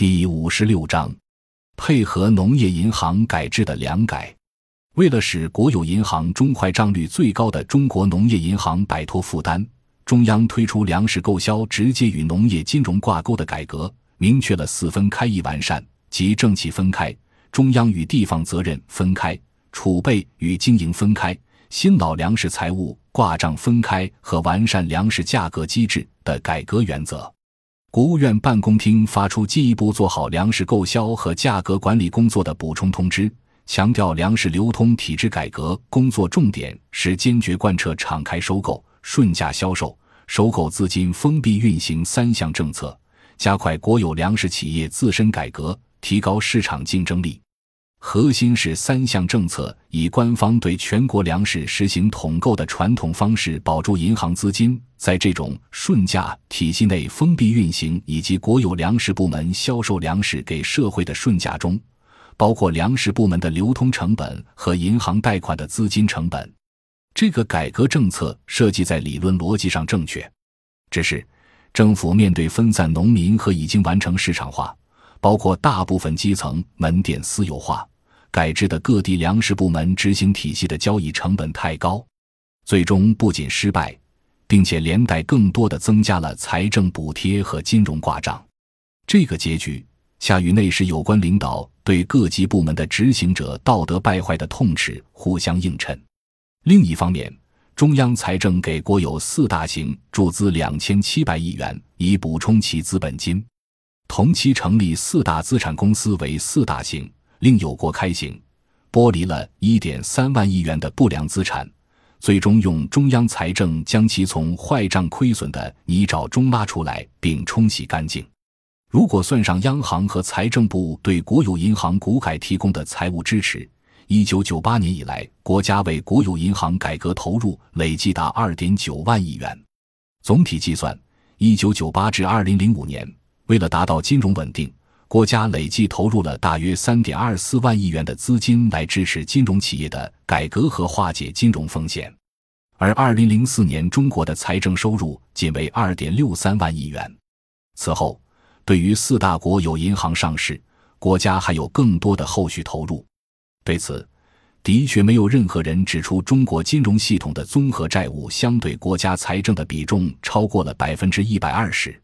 第五十六章，配合农业银行改制的粮改。为了使国有银行中坏账率最高的中国农业银行摆脱负担，中央推出粮食购销直接与农业金融挂钩的改革，明确了四分开一完善，即政企分开，中央与地方责任分开，储备与经营分开，新老粮食财务挂账分开和完善粮食价格机制的改革原则。国务院办公厅发出进一步做好粮食购销和价格管理工作的补充通知。强调粮食流通体制改革工作重点是坚决贯彻敞开收购、顺价销售、收购资金封闭运行三项政策，加快国有粮食企业自身改革，提高市场竞争力。核心是三项政策：以官方对全国粮食实行统购的传统方式保住银行资金，在这种顺价体系内封闭运行，以及国有粮食部门销售粮食给社会的顺价中。包括粮食部门的流通成本和银行贷款的资金成本，这个改革政策设计在理论逻辑上正确，只是政府面对分散农民和已经完成市场化，包括大部分基层门店私有化改制的各地粮食部门执行体系的交易成本太高，最终不仅失败，并且连带更多的增加了财政补贴和金融挂账，这个结局。恰与内时有关领导对各级部门的执行者道德败坏的痛斥互相映衬。另一方面，中央财政给国有四大行注资两千七百亿元，以补充其资本金。同期成立四大资产公司为四大行，另有国开行，剥离了一点三万亿元的不良资产，最终用中央财政将其从坏账亏损的泥沼中拉出来，并冲洗干净。如果算上央行和财政部对国有银行股改提供的财务支持，一九九八年以来，国家为国有银行改革投入累计达二点九万亿元。总体计算，一九九八至二零零五年，为了达到金融稳定，国家累计投入了大约三点二四万亿元的资金来支持金融企业的改革和化解金融风险。而二零零四年，中国的财政收入仅为二点六三万亿元。此后。对于四大国有银行上市，国家还有更多的后续投入。对此，的确没有任何人指出中国金融系统的综合债务相对国家财政的比重超过了百分之一百二十。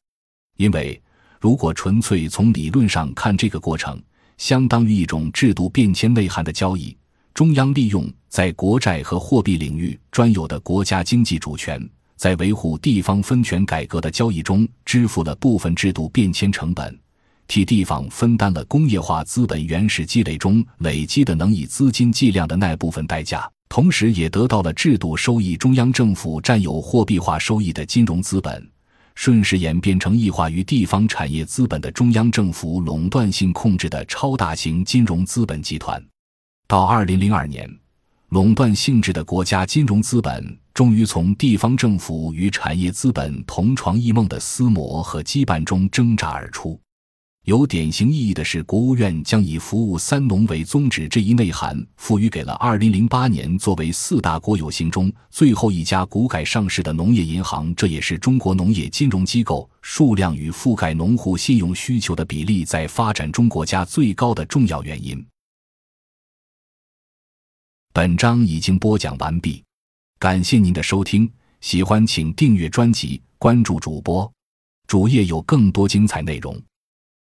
因为如果纯粹从理论上看，这个过程相当于一种制度变迁内涵的交易。中央利用在国债和货币领域专有的国家经济主权。在维护地方分权改革的交易中，支付了部分制度变迁成本，替地方分担了工业化资本原始积累中累积的能以资金计量的那部分代价，同时也得到了制度收益中央政府占有货币化收益的金融资本，顺势演变成异化于地方产业资本的中央政府垄断性控制的超大型金融资本集团。到二零零二年。垄断性质的国家金融资本终于从地方政府与产业资本同床异梦的厮磨和羁绊中挣扎而出。有典型意义的是，国务院将以服务“三农”为宗旨这一内涵赋予给了2008年作为四大国有行中最后一家股改上市的农业银行。这也是中国农业金融机构数量与覆盖农户信用需求的比例在发展中国家最高的重要原因。本章已经播讲完毕，感谢您的收听，喜欢请订阅专辑，关注主播，主页有更多精彩内容。